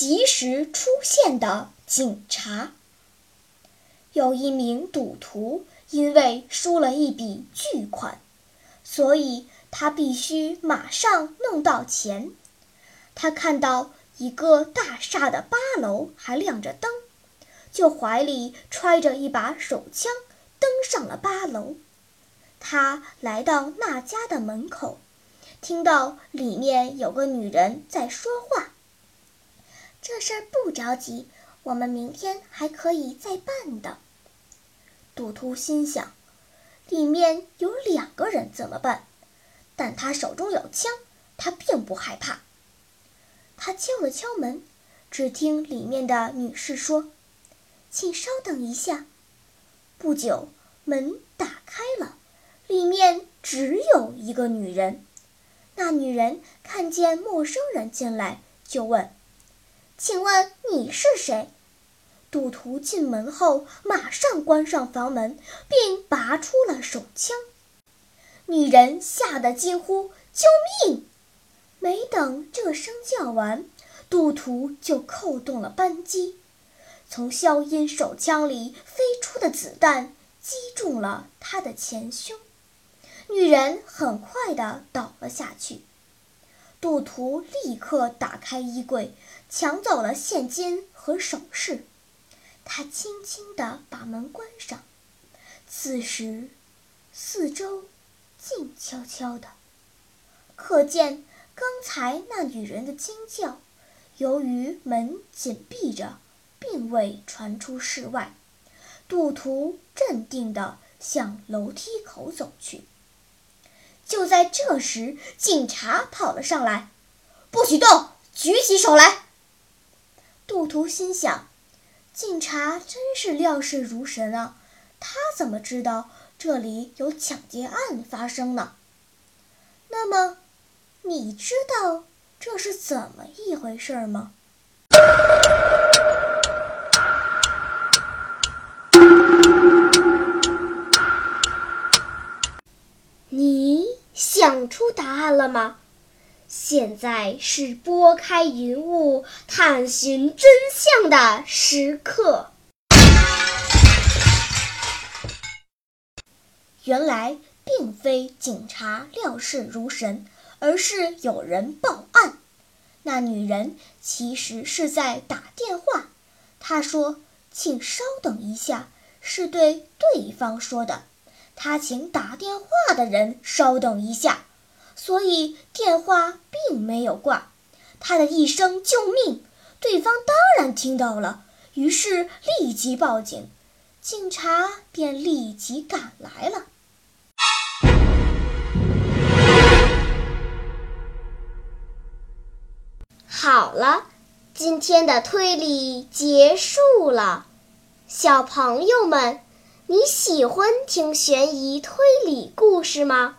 及时出现的警察。有一名赌徒因为输了一笔巨款，所以他必须马上弄到钱。他看到一个大厦的八楼还亮着灯，就怀里揣着一把手枪，登上了八楼。他来到那家的门口，听到里面有个女人在说话。这事儿不着急，我们明天还可以再办的。赌徒心想，里面有两个人怎么办？但他手中有枪，他并不害怕。他敲了敲门，只听里面的女士说：“请稍等一下。”不久，门打开了，里面只有一个女人。那女人看见陌生人进来，就问。请问你是谁？赌徒进门后，马上关上房门，并拔出了手枪。女人吓得惊呼：“救命！”没等这声叫完，赌徒就扣动了扳机，从消音手枪里飞出的子弹击中了他的前胸，女人很快地倒了下去。赌徒立刻打开衣柜，抢走了现金和首饰。他轻轻地把门关上。此时，四周静悄悄的，可见刚才那女人的惊叫，由于门紧闭着，并未传出室外。赌徒镇定地向楼梯口走去。就在这时，警察跑了上来，“不许动，举起手来！”赌徒心想：“警察真是料事如神啊！他怎么知道这里有抢劫案发生呢？”那么，你知道这是怎么一回事吗？出答案了吗？现在是拨开云雾探寻真相的时刻。原来并非警察料事如神，而是有人报案。那女人其实是在打电话。她说：“请稍等一下。”是对对方说的。她请打电话的人稍等一下，所以电话并没有挂。他的一声救命，对方当然听到了，于是立即报警，警察便立即赶来了。好了，今天的推理结束了，小朋友们。你喜欢听悬疑推理故事吗？